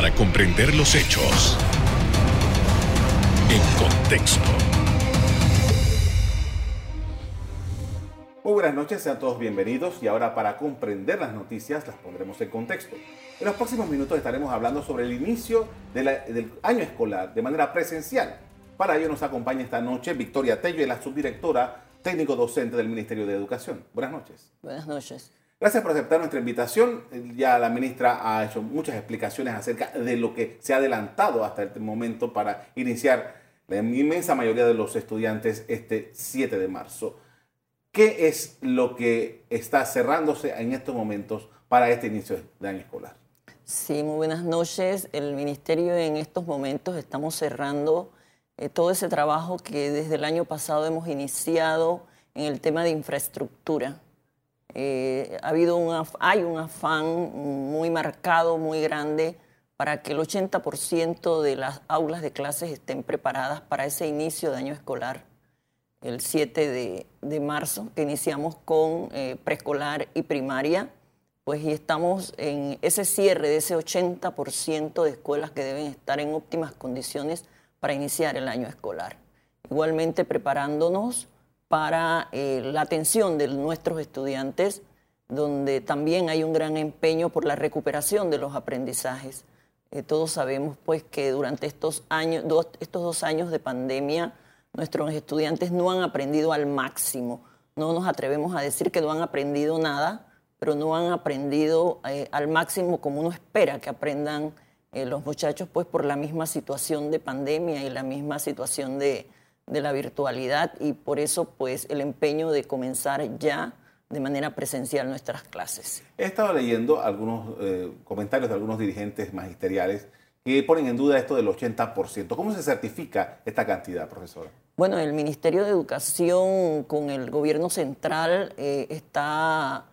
para comprender los hechos en contexto. Muy buenas noches, sean todos bienvenidos y ahora para comprender las noticias las pondremos en contexto. En los próximos minutos estaremos hablando sobre el inicio del año escolar de manera presencial. Para ello nos acompaña esta noche Victoria Tello, la subdirectora técnico docente del Ministerio de Educación. Buenas noches. Buenas noches. Gracias por aceptar nuestra invitación. Ya la ministra ha hecho muchas explicaciones acerca de lo que se ha adelantado hasta este momento para iniciar la inmensa mayoría de los estudiantes este 7 de marzo. ¿Qué es lo que está cerrándose en estos momentos para este inicio de año escolar? Sí, muy buenas noches. El Ministerio en estos momentos estamos cerrando eh, todo ese trabajo que desde el año pasado hemos iniciado en el tema de infraestructura. Eh, ha habido un, hay un afán muy marcado, muy grande, para que el 80% de las aulas de clases estén preparadas para ese inicio de año escolar, el 7 de, marzo, que iniciamos con eh, preescolar y primaria, pues y estamos en ese cierre de ese 80% de escuelas que deben estar en óptimas condiciones para iniciar el año escolar. Igualmente preparándonos para eh, la atención de nuestros estudiantes, donde también hay un gran empeño por la recuperación de los aprendizajes. Eh, todos sabemos pues que durante estos, años, estos dos años de pandemia nuestros estudiantes no han aprendido al máximo. No nos atrevemos a decir que no han aprendido nada, pero no han aprendido eh, al máximo como uno espera que aprendan los muchachos pues por la misma situación de pandemia y la misma situación de, la virtualidad y por eso pues el empeño de comenzar ya de manera presencial nuestras clases. He estado leyendo algunos eh, comentarios de algunos dirigentes magisteriales que ponen en duda esto del 80%. ¿Cómo se certifica esta cantidad, profesora? Bueno, el Ministerio de Educación con el gobierno central eh, está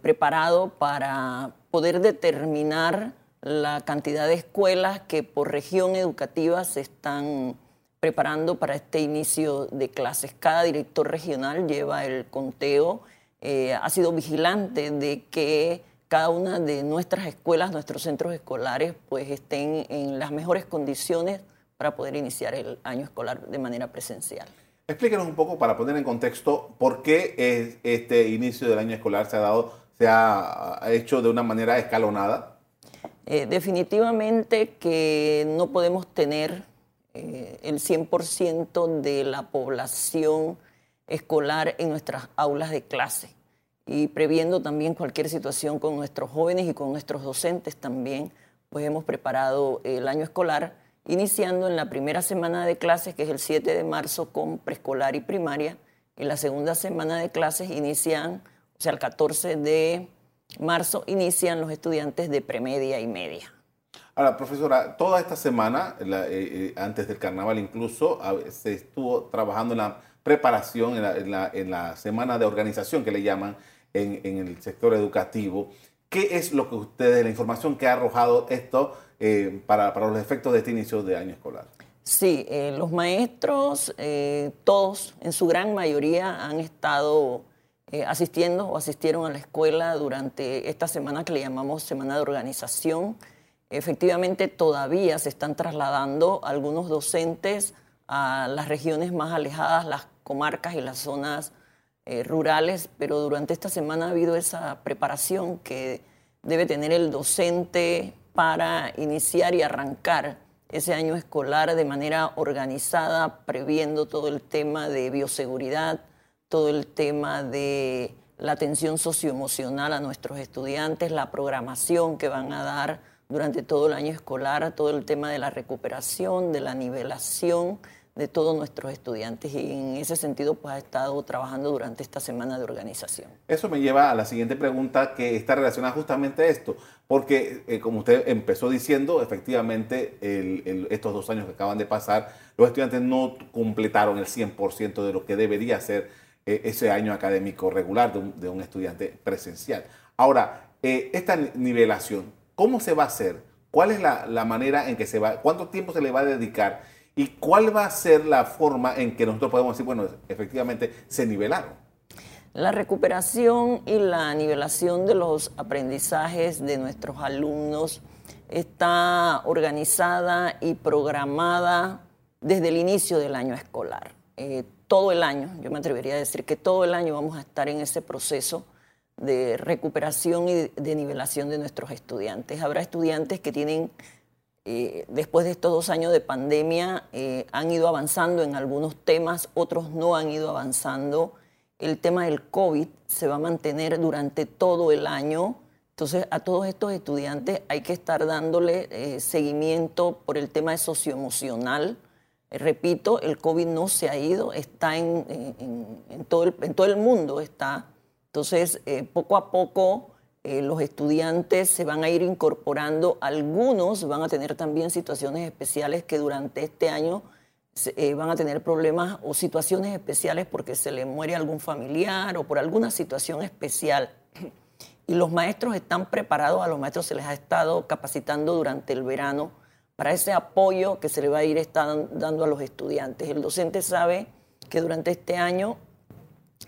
preparado para poder determinar la cantidad de escuelas que por región educativa se están preparando para este inicio de clases. Cada director regional lleva el conteo, eh, ha sido vigilante de que cada una de nuestras escuelas, nuestros centros escolares, pues estén en las mejores condiciones para poder iniciar el año escolar de manera presencial. Explíquenos un poco para poner en contexto por qué este inicio del año escolar se ha dado, se ha hecho de una manera escalonada. Eh, definitivamente que no podemos tener eh, el 100% de la población escolar en nuestras aulas de clase y previendo también cualquier situación con nuestros jóvenes y con nuestros docentes también, pues hemos preparado el año escolar iniciando en la primera semana de clases, que es el 7 de marzo, con preescolar y primaria, y la segunda semana de clases inician, o sea, el 14 de marzo inician los estudiantes de premedia y media. Ahora, profesora, toda esta semana, eh, eh, antes del carnaval incluso, se estuvo trabajando en la preparación, en la, semana de organización que le llaman en, el sector educativo. ¿Qué es lo que ustedes, la información que ha arrojado esto eh, para, los efectos de este inicio de año escolar? Sí, los maestros, todos, en su gran mayoría, han estado asistiendo o asistieron a la escuela durante esta semana que le llamamos Semana de Organización. Efectivamente, todavía se están trasladando algunos docentes a las regiones más alejadas, las comarcas y las zonas eh, rurales, pero durante esta semana ha habido esa preparación que debe tener el docente para iniciar y arrancar ese año escolar de manera organizada, previendo todo el tema de bioseguridad, todo el tema de la atención socioemocional a nuestros estudiantes, la programación que van a dar durante todo el año escolar, todo el tema de la recuperación, de la nivelación de todos nuestros estudiantes y en ese sentido pues ha estado trabajando durante esta semana de organización. Eso me lleva a la siguiente pregunta que está relacionada justamente a esto, porque eh, como usted empezó diciendo, efectivamente estos dos años que acaban de pasar, los estudiantes no completaron el 100% de lo que debería ser eh, ese año académico regular de un, estudiante presencial. Ahora, eh, esta nivelación, ¿cómo se va a hacer? ¿Cuál es la, manera en que se va, cuánto tiempo se le va a dedicar y cuál va a ser la forma en que nosotros podemos decir, bueno, efectivamente se nivelaron? La recuperación y la nivelación de los aprendizajes de nuestros alumnos está organizada y programada desde el inicio del año escolar. Eh, todo el año, yo me atrevería a decir que todo el año vamos a estar en ese proceso de recuperación y de nivelación de nuestros estudiantes. Habrá estudiantes que tienen, eh, después de estos dos años de pandemia, eh, han ido avanzando en algunos temas, otros no han ido avanzando. El tema del COVID se va a mantener durante todo el año. Entonces, a todos estos estudiantes hay que estar dándole eh, seguimiento por el tema de socioemocional. repito, el COVID no se ha ido, está en, todo, el, en todo el mundo, está entonces, eh, poco a poco eh, los estudiantes se van a ir incorporando, algunos van a tener también situaciones especiales que durante este año eh, van a tener problemas o situaciones especiales porque se le muere algún familiar o por alguna situación especial. Y los maestros están preparados, a los maestros se les ha estado capacitando durante el verano para ese apoyo que se le va a ir dando a los estudiantes. El docente sabe que durante este año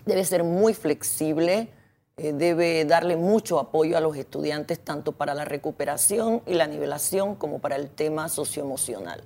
debe ser muy flexible, eh, debe darle mucho apoyo a los estudiantes, tanto para la recuperación y la nivelación como para el tema socioemocional.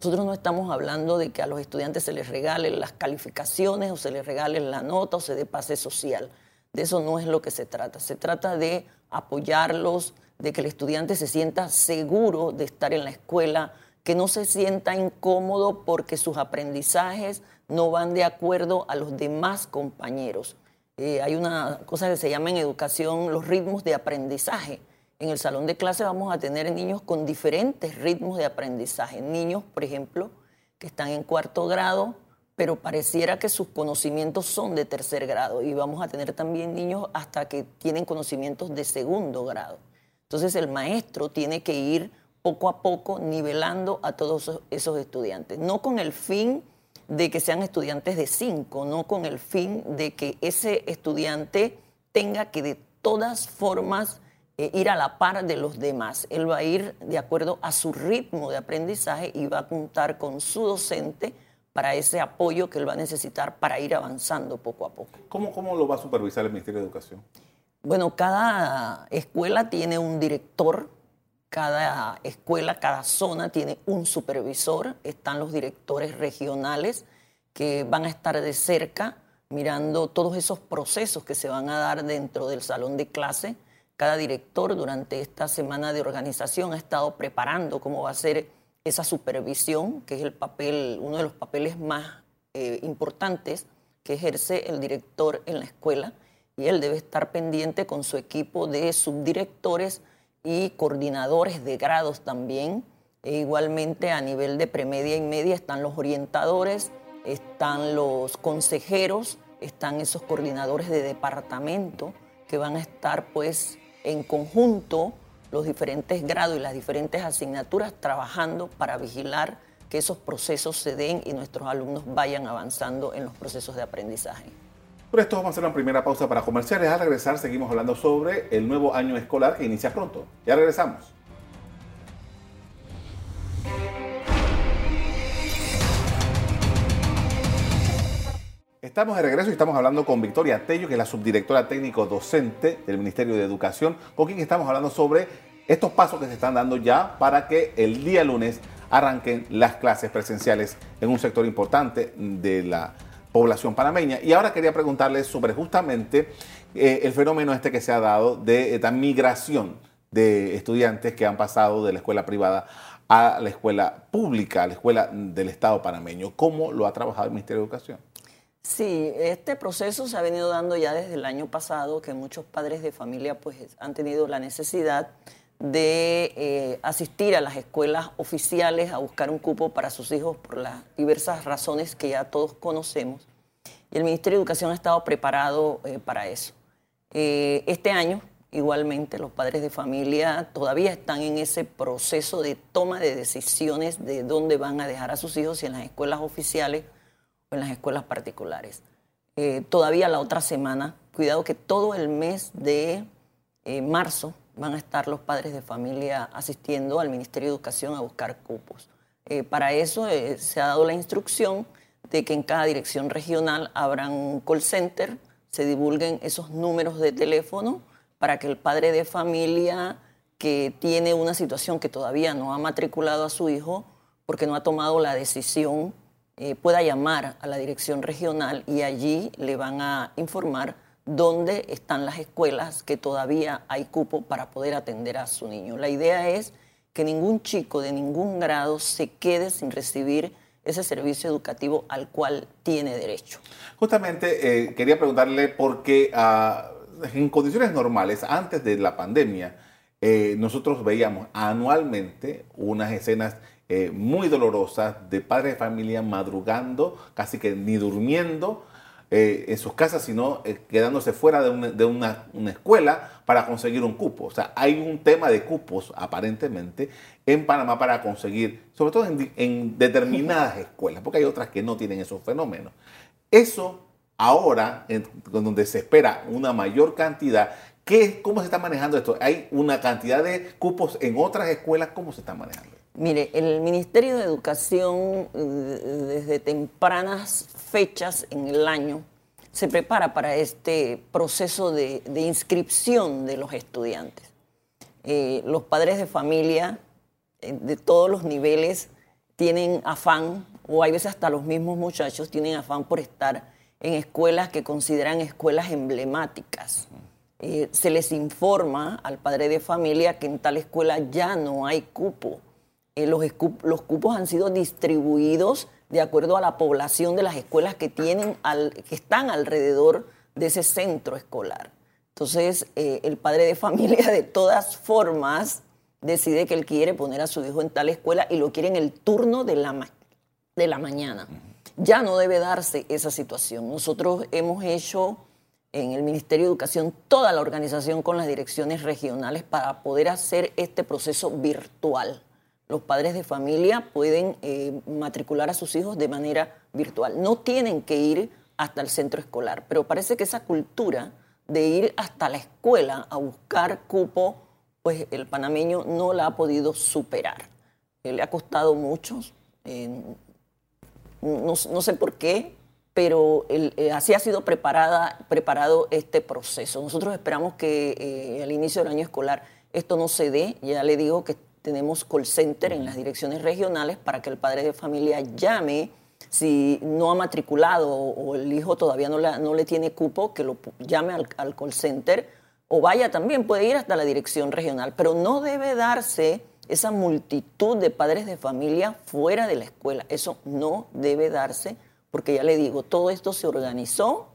Nosotros no estamos hablando de que a los estudiantes se les regalen las calificaciones o se les regalen la nota o se dé pase social. De eso no es lo que se trata. Se trata de apoyarlos, de que el estudiante se sienta seguro de estar en la escuela, que no se sienta incómodo porque sus aprendizajes no van de acuerdo a los demás compañeros. Eh, hay una cosa que se llama en educación los ritmos de aprendizaje. En el salón de clase vamos a tener niños con diferentes ritmos de aprendizaje. Niños, por ejemplo, que están en cuarto grado, pero pareciera que sus conocimientos son de tercer grado. Y vamos a tener también niños hasta que tienen conocimientos de segundo grado. Entonces el maestro tiene que ir poco a poco nivelando a todos esos estudiantes, no con el fin de que sean estudiantes de cinco, no con el fin de que ese estudiante tenga que de todas formas eh, ir a la par de los demás. Él va a ir de acuerdo a su ritmo de aprendizaje y va a contar con su docente para ese apoyo que él va a necesitar para ir avanzando poco a poco. ¿Cómo, cómo lo va a supervisar el Ministerio de Educación? Bueno, cada escuela tiene un director cada escuela, cada zona tiene un supervisor, están los directores regionales que van a estar de cerca mirando todos esos procesos que se van a dar dentro del salón de clase. Cada director durante esta semana de organización ha estado preparando cómo va a ser esa supervisión, que es el papel, uno de los papeles más eh, importantes que ejerce el director en la escuela. Y él debe estar pendiente con su equipo de subdirectores y coordinadores de grados también. E igualmente a nivel de premedia y media están los orientadores, están los consejeros, están esos coordinadores de departamento que van a estar pues en conjunto los diferentes grados y las diferentes asignaturas trabajando para vigilar que esos procesos se den y nuestros alumnos vayan avanzando en los procesos de aprendizaje. Por esto vamos a hacer una primera pausa para comerciales. Al regresar seguimos hablando sobre el nuevo año escolar que inicia pronto. Ya regresamos. Estamos de regreso y estamos hablando con Victoria Tello, que es la subdirectora técnico docente del Ministerio de Educación, con quien estamos hablando sobre estos pasos que se están dando ya para que el día lunes arranquen las clases presenciales en un sector importante de la población panameña. Y ahora quería preguntarles sobre justamente eh, el fenómeno este que se ha dado de esta migración de estudiantes que han pasado de la escuela privada a la escuela pública, a la escuela del Estado panameño. ¿Cómo lo ha trabajado el Ministerio de Educación? Sí, este proceso se ha venido dando ya desde el año pasado, que muchos padres de familia pues, han tenido la necesidad de eh, asistir a las escuelas oficiales a buscar un cupo para sus hijos por las diversas razones que ya todos conocemos. Y el Ministerio de Educación ha estado preparado eh, para eso. Eh, este año, igualmente, los padres de familia todavía están en ese proceso de toma de decisiones de dónde van a dejar a sus hijos, si en las escuelas oficiales o en las escuelas particulares. todavía la otra semana, cuidado que todo el mes de marzo van a estar los padres de familia asistiendo al Ministerio de Educación a buscar cupos. Eh, para eso eh, se ha dado la instrucción de que en cada dirección regional habrá un call center, se divulguen esos números de teléfono para que el padre de familia que tiene una situación que todavía no ha matriculado a su hijo porque no ha tomado la decisión, eh, pueda llamar a la dirección regional y allí le van a informar dónde están las escuelas que todavía hay cupo para poder atender a su niño. La idea es que ningún chico de ningún grado se quede sin recibir ese servicio educativo al cual tiene derecho. Justamente eh, quería preguntarle por qué ah, en condiciones normales, antes de la pandemia, eh, nosotros veíamos anualmente unas escenas eh, muy dolorosas de padres de familia madrugando, casi que ni durmiendo, eh, en sus casas, sino eh, quedándose fuera de, una, escuela para conseguir un cupo. O sea, hay un tema de cupos aparentemente en Panamá para conseguir, sobre todo en, determinadas escuelas, porque hay otras que no tienen esos fenómenos. Eso ahora, en, donde se espera una mayor cantidad, ¿qué, ¿cómo se está manejando esto? ¿Hay una cantidad de cupos en otras escuelas? ¿Cómo se está manejando? Mire, el Ministerio de Educación eh, desde tempranas fechas en el año se prepara para este proceso de, inscripción de los estudiantes. Eh, los padres de familia eh, de todos los niveles tienen afán, o hay veces hasta los mismos muchachos tienen afán por estar en escuelas que consideran escuelas emblemáticas. se les informa al padre de familia que en tal escuela ya no hay cupo eh, los, los, cupos han sido distribuidos de acuerdo a la población de las escuelas que, tienen al, que están alrededor de ese centro escolar. Entonces, eh, el padre de familia de todas formas decide que él quiere poner a su hijo en tal escuela y lo quiere en el turno de la, de la mañana. Ya no debe darse esa situación. Nosotros hemos hecho en el Ministerio de Educación toda la organización con las direcciones regionales para poder hacer este proceso virtual los padres de familia pueden eh, matricular a sus hijos de manera virtual. No tienen que ir hasta el centro escolar, pero parece que esa cultura de ir hasta la escuela a buscar cupo, pues el panameño no la ha podido superar. Eh, le ha costado mucho, no, sé por qué, pero eh, así ha sido preparada, preparado este proceso. Nosotros esperamos que al inicio del año escolar esto no se dé, ya le digo que tenemos call center en las direcciones regionales para que el padre de familia llame. Si no ha matriculado o el hijo todavía no, no le tiene cupo, que lo llame al, al, call center o vaya también, puede ir hasta la dirección regional, pero no debe darse esa multitud de padres de familia fuera de la escuela. Eso no debe darse porque ya le digo, todo esto se organizó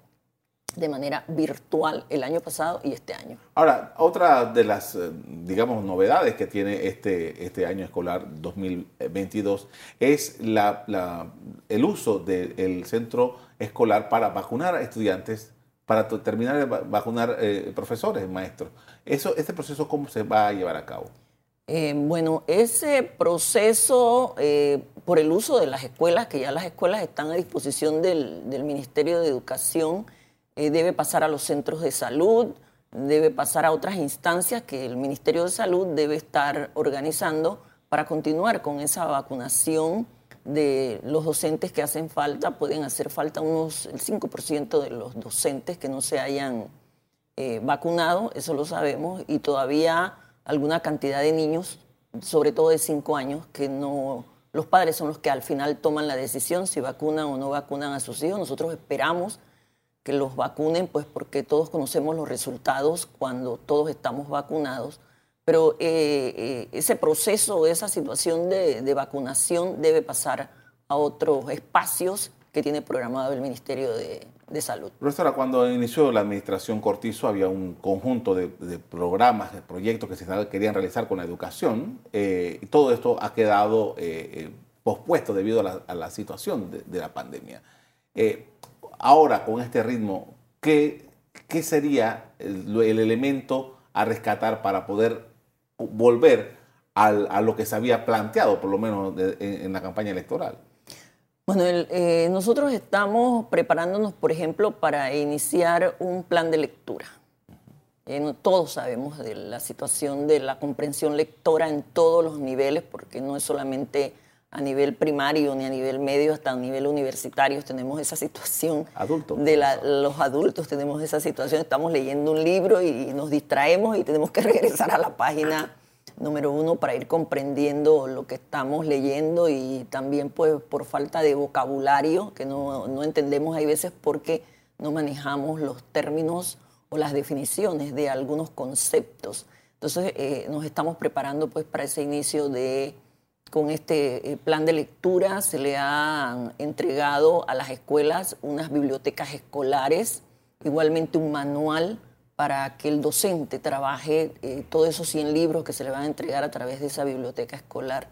de manera virtual el año pasado y este año. Ahora, otra de las, eh, digamos, novedades que tiene este, este año escolar 2022 es la, el uso del centro escolar para vacunar a estudiantes, para terminar de vacunar eh, profesores, maestros. Eso, ¿Este proceso cómo se va a llevar a cabo? Eh, bueno, ese proceso, por el uso de las escuelas, que ya las escuelas están a disposición del, del Ministerio de Educación, eh, debe pasar a los centros de salud, debe pasar a otras instancias que el Ministerio de Salud debe estar organizando para continuar con esa vacunación de los docentes que hacen falta. Pueden hacer falta unos el 5% de los docentes que no se hayan eh, vacunado, eso lo sabemos, y todavía alguna cantidad de niños, sobre todo de 5 años, que no, los padres son los que al final toman la decisión si vacunan o no vacunan a sus hijos. Nosotros esperamos que los vacunen, pues porque todos conocemos los resultados cuando todos estamos vacunados. Pero eh, eh, ese proceso, esa situación de, vacunación debe pasar a otros espacios que tiene programado el Ministerio de, Salud. Profesora, cuando inició la administración Cortizo había un conjunto de, programas, de proyectos que se querían realizar con la educación eh, y todo esto ha quedado pospuesto debido a la, situación de, la pandemia. Ahora, con este ritmo, ¿qué, qué sería el, elemento a rescatar para poder volver a lo que se había planteado, por lo menos en, la campaña electoral? Bueno, eh, nosotros estamos preparándonos, por ejemplo, para iniciar un plan de lectura. Eh, todos sabemos de la situación de la comprensión lectora en todos los niveles, porque no es solamente a nivel primario ni a nivel medio, hasta a nivel universitario tenemos esa situación. Adultos. De los adultos tenemos esa situación. Estamos leyendo un libro y nos distraemos y tenemos que regresar a la página número uno, para ir comprendiendo lo que estamos leyendo y también pues por falta de vocabulario, que no, no entendemos hay veces porque no manejamos los términos o las definiciones de algunos conceptos. Entonces eh, nos estamos preparando pues para ese inicio de, con este eh, plan de lectura, se le han entregado a las escuelas unas bibliotecas escolares, igualmente un manual para que el docente trabaje eh, todos esos 100 libros que se le van a entregar a través de esa biblioteca escolar.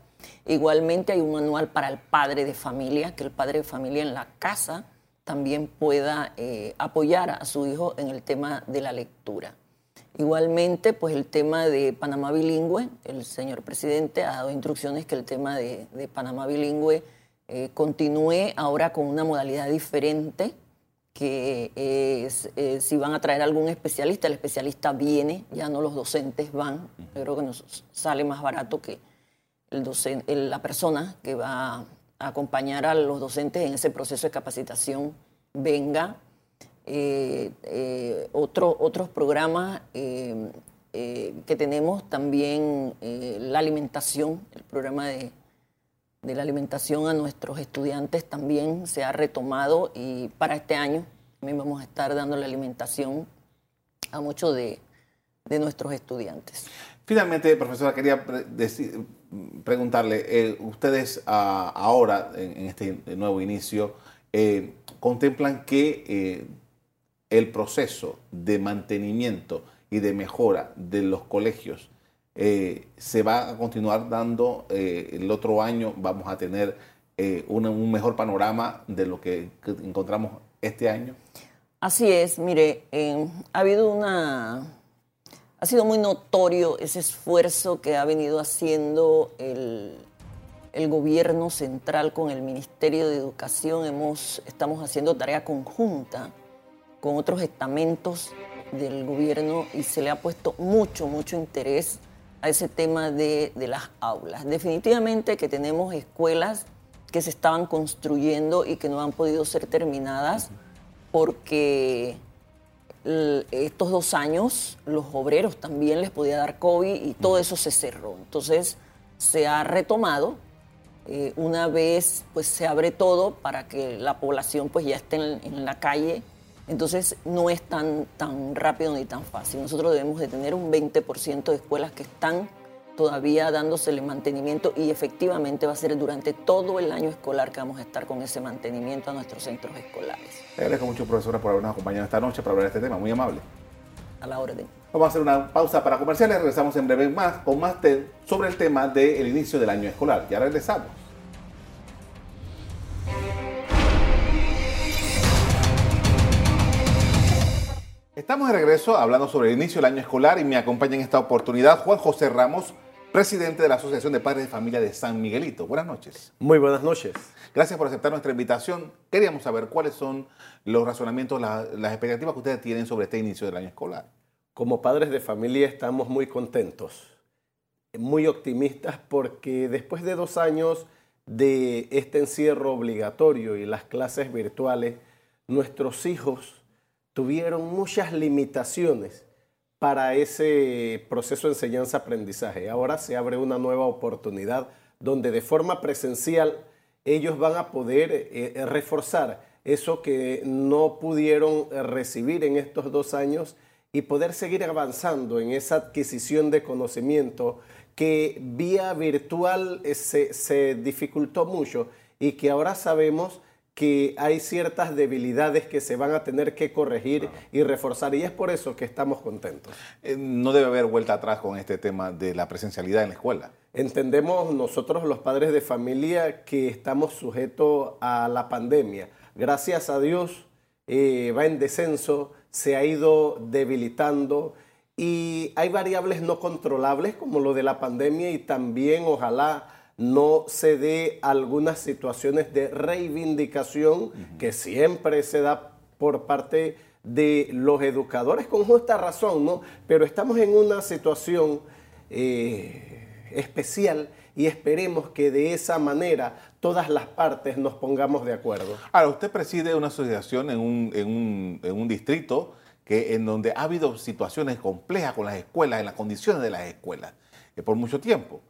Igualmente hay un manual para el padre de familia, que el padre de familia en la casa también pueda eh, apoyar a su hijo en el tema de la lectura. Igualmente, pues el tema de Panamá bilingüe, el señor presidente ha dado instrucciones que el tema de, Panamá bilingüe eh, continúe ahora con una modalidad diferente, que es, eh, si van a traer algún especialista, el especialista viene, ya no los docentes van. Yo creo que nos sale más barato que el docente, la persona que va a acompañar a los docentes en ese proceso de capacitación venga. Eh, eh, otro, otros programas que tenemos también, la alimentación, el programa de de la alimentación a nuestros estudiantes también se ha retomado y para este año también vamos a estar dando la alimentación a muchos de, nuestros estudiantes. Finalmente, profesora, quería preguntarle, eh, ustedes ah, ahora, en, este nuevo inicio, eh, contemplan que eh, el proceso de mantenimiento y de mejora de los colegios eh, se va a continuar dando eh, el otro año, vamos a tener eh, un mejor panorama de lo que, encontramos este año. Así es, mire, ha habido una, ha sido muy notorio ese esfuerzo que ha venido haciendo el, el gobierno central con el Ministerio de Educación. Hemos, estamos haciendo tarea conjunta con otros estamentos del gobierno y se le ha puesto mucho, mucho interés a ese tema de, las aulas. Definitivamente que tenemos escuelas que se estaban construyendo y que no han podido ser terminadas porque estos dos años los obreros también les podía dar COVID y todo eso se cerró. Entonces se ha retomado. Eh, una vez pues se abre todo para que la población pues ya esté en la calle entonces no es tan, tan rápido ni tan fácil. Nosotros debemos de tener un 20% de escuelas que están todavía dándosele mantenimiento y efectivamente va a ser durante todo el año escolar que vamos a estar con ese mantenimiento a nuestros centros escolares. Le agradezco mucho, profesora, por habernos acompañado esta noche para hablar de este tema. Muy amable. A la orden. Vamos a hacer una pausa para comerciales. Regresamos en breve más con más sobre el tema del inicio del año escolar. Ya regresamos. Estamos de regreso hablando sobre el inicio del año escolar y me acompaña en esta oportunidad Juan José Ramos, presidente de la Asociación de Padres de Familia de San Miguelito. Buenas noches. Muy buenas noches. Gracias por aceptar nuestra invitación. Queríamos saber cuáles son los razonamientos, las expectativas que ustedes tienen sobre este inicio del año escolar. Como padres de familia estamos muy contentos, muy optimistas porque después de dos años de este encierro obligatorio y las clases virtuales, nuestros hijos tuvieron muchas limitaciones para ese proceso de enseñanza-aprendizaje. Ahora se abre una nueva oportunidad donde de forma presencial ellos van a poder eh, eh, reforzar eso que no pudieron eh, recibir en estos dos años y poder seguir avanzando en esa adquisición de conocimiento que vía virtual se, se dificultó mucho y que ahora sabemos que hay ciertas debilidades que se van a tener que corregir y reforzar y es por eso que estamos contentos. Eh, no debe haber vuelta atrás con este tema de la presencialidad en la escuela. Entendemos nosotros los padres de familia que estamos sujetos a la pandemia. Gracias a Dios eh, va en descenso, se ha ido debilitando y hay variables no controlables como lo de la pandemia y también ojalá no se dé algunas situaciones de reivindicación que siempre se da por parte de los educadores con justa razón, ¿no? Pero estamos en una situación eh, especial y esperemos que de esa manera todas las partes nos pongamos de acuerdo. Ahora, usted preside una asociación en un, en un, en un distrito que, en donde ha habido situaciones complejas con las escuelas, en las condiciones de las escuelas. eh, por mucho tiempo.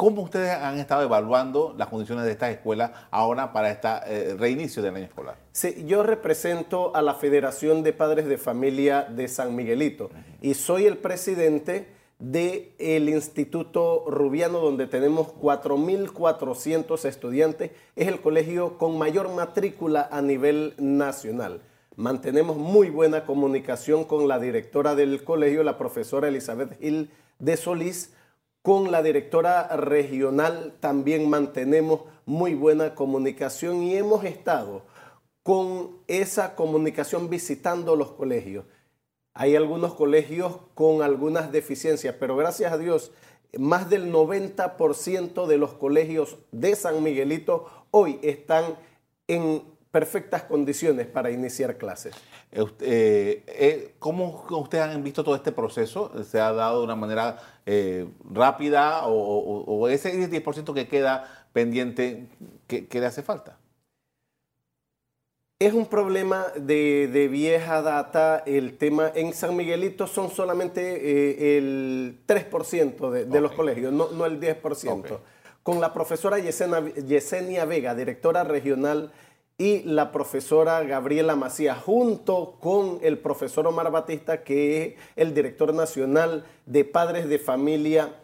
¿Cómo ustedes han estado evaluando las condiciones de estas escuelas ahora para este reinicio del año escolar? Sí, yo represento a la Federación de Padres de Familia de San Miguelito y soy el presidente del Instituto Rubiano, donde tenemos 4.400 estudiantes. Es el colegio con mayor matrícula a nivel nacional. Mantenemos muy buena comunicación con la directora del colegio, la profesora Elizabeth Gil de Solís, con la directora regional también mantenemos muy buena comunicación y hemos estado con esa comunicación visitando los colegios. Hay algunos colegios con algunas deficiencias, pero gracias a Dios, más del 90% de los colegios de San Miguelito hoy están en perfectas condiciones para iniciar clases. Eh, eh, eh, ¿Cómo ustedes han visto todo este proceso? ¿Se ha dado de una manera rápida o, ese 10% que queda pendiente, ¿qué, le hace falta? Es un problema de, vieja data. El tema en San Miguelito son solamente el 3% de, los colegios, no, el 10%. Con la profesora Yesenia Vega, directora regional y la profesora Gabriela Macías, junto con el profesor Omar Batista, que es el director nacional de padres de familia,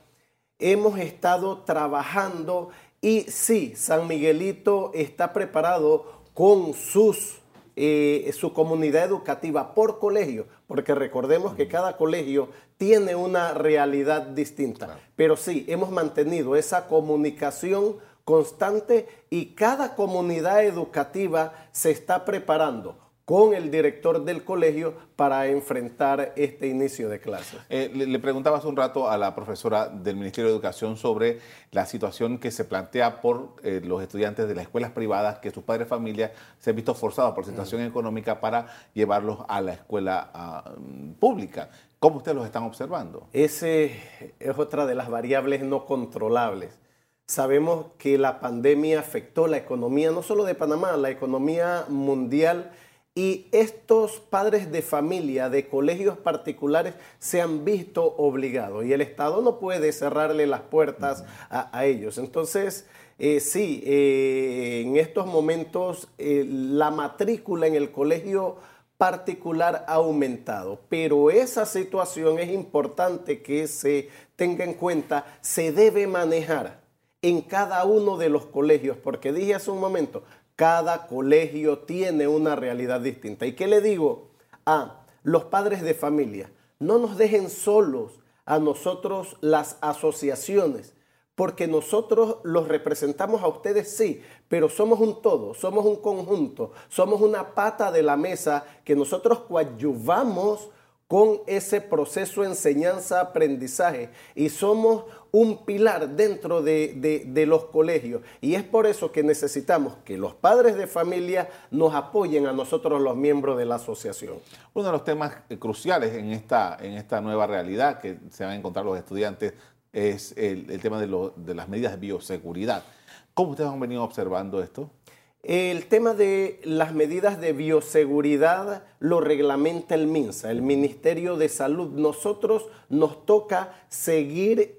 hemos estado trabajando y sí, San Miguelito está preparado con sus, eh, su comunidad educativa por colegio, porque recordemos que cada colegio tiene una realidad distinta. Pero sí, hemos mantenido esa comunicación constante y cada comunidad educativa se está preparando con el director del colegio para enfrentar este inicio de clases. Eh, le, preguntaba hace un rato a la profesora del Ministerio de Educación sobre la situación que se plantea por eh, los estudiantes de las escuelas privadas, que sus padres de familia se han visto forzados por situación mm. económica para llevarlos a la escuela ah, pública. ¿Cómo ustedes los están observando? Ese es otra de las variables no controlables Sabemos que la pandemia afectó la economía, no solo de Panamá, la economía mundial. Y estos padres de familia de colegios particulares se han visto obligados y el Estado no puede cerrarle las puertas a, ellos. Entonces, eh, sí, eh, en estos momentos eh, la matrícula en el colegio particular ha aumentado, pero esa situación es importante que se tenga en cuenta, se debe manejar en cada uno de los colegios, porque dije hace un momento, cada colegio tiene una realidad distinta. ¿Y qué le digo a los padres de familia? No nos dejen solos a nosotros las asociaciones, porque nosotros los representamos a ustedes, sí, pero somos un todo, somos un conjunto, somos una pata de la mesa que nosotros coadyuvamos con ese proceso enseñanza-aprendizaje y somos un pilar dentro de, los colegios. Y es por eso que necesitamos que los padres de familia nos apoyen a nosotros los miembros de la asociación. Uno de los temas cruciales en esta, en esta nueva realidad que se van a encontrar los estudiantes es el, tema de, de las medidas de bioseguridad. ¿Cómo ustedes han venido observando esto? El tema de las medidas de bioseguridad lo reglamenta el MINSA, el Ministerio de Salud. Nosotros nos toca seguir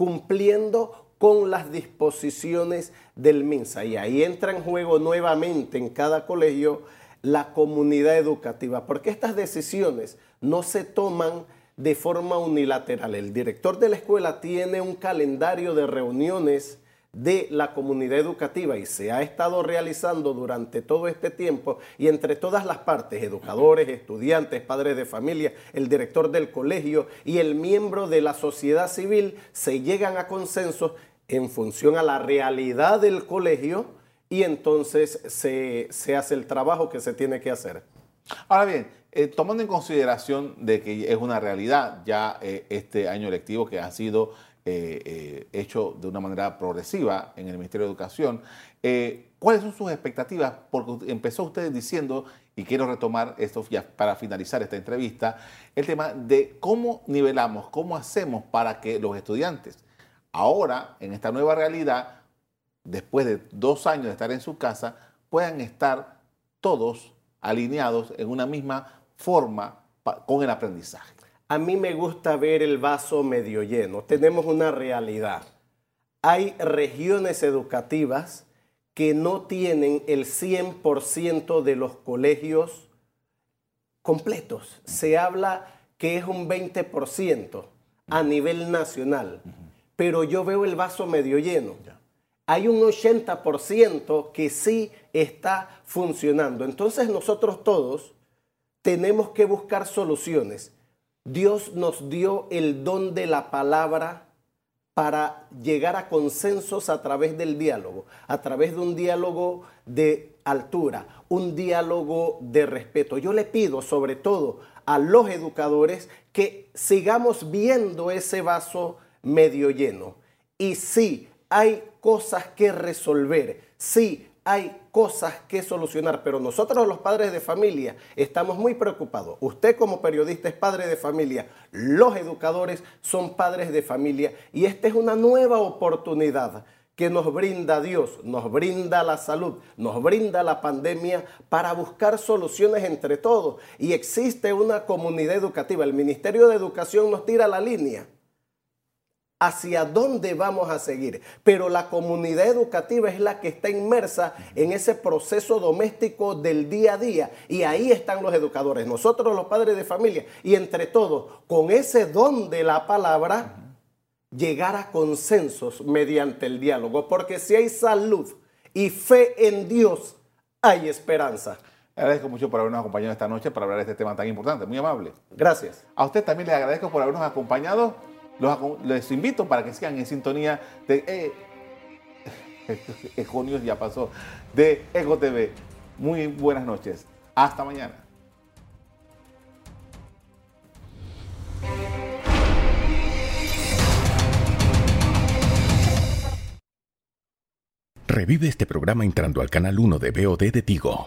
cumpliendo con las disposiciones del MINSA. Y ahí entra en juego nuevamente en cada colegio la comunidad educativa, porque estas decisiones no se toman de forma unilateral. El director de la escuela tiene un calendario de reuniones de la comunidad educativa y se ha estado realizando durante todo este tiempo y entre todas las partes, educadores, estudiantes, padres de familia, el director del colegio y el miembro de la sociedad civil, se llegan a consensos en función a la realidad del colegio y entonces se, hace el trabajo que se tiene que hacer. Ahora bien, eh, tomando en consideración de que es una realidad ya eh, este año lectivo que ha sido eh, eh, hecho de una manera progresiva en el Ministerio de Educación. Eh, ¿Cuáles son sus expectativas? Porque empezó usted diciendo, y quiero retomar esto ya para finalizar esta entrevista, el tema de cómo nivelamos, cómo hacemos para que los estudiantes, ahora, en esta nueva realidad, después de dos años de estar en su casa, puedan estar todos alineados en una misma forma con el aprendizaje. A mí me gusta ver el vaso medio lleno. Tenemos una realidad. Hay regiones educativas que no tienen el 100% de los colegios completos. Se habla que es un 20% a nivel nacional, pero yo veo el vaso medio lleno. Hay un 80% que sí está funcionando. Entonces nosotros todos tenemos que buscar soluciones. Dios nos dio el don de la palabra para llegar a consensos a través del diálogo, a través de un diálogo de altura, un diálogo de respeto. Yo le pido sobre todo a los educadores que sigamos viendo ese vaso medio lleno. Y sí, hay cosas que resolver, sí, hay cosas que solucionar, pero nosotros los padres de familia estamos muy preocupados. Usted como periodista es padre de familia, los educadores son padres de familia y esta es una nueva oportunidad que nos brinda Dios, nos brinda la salud, nos brinda la pandemia para buscar soluciones entre todos. Y existe una comunidad educativa. El Ministerio de Educación nos tira la línea hacia dónde vamos a seguir. Pero la comunidad educativa es la que está inmersa en ese proceso doméstico del día a día. Y ahí están los educadores, nosotros los padres de familia. Y entre todos, con ese don de la palabra, llegar a consensos mediante el diálogo. Porque si hay salud y fe en Dios, hay esperanza. Agradezco mucho por habernos acompañado esta noche para hablar de este tema tan importante. Muy amable. Gracias. A usted también le agradezco por habernos acompañado les invito para que sigan en sintonía de eh, junio ya pasó de Ego TV. Muy buenas noches. Hasta mañana. Revive este programa entrando al canal 1 de BOD de Tigo.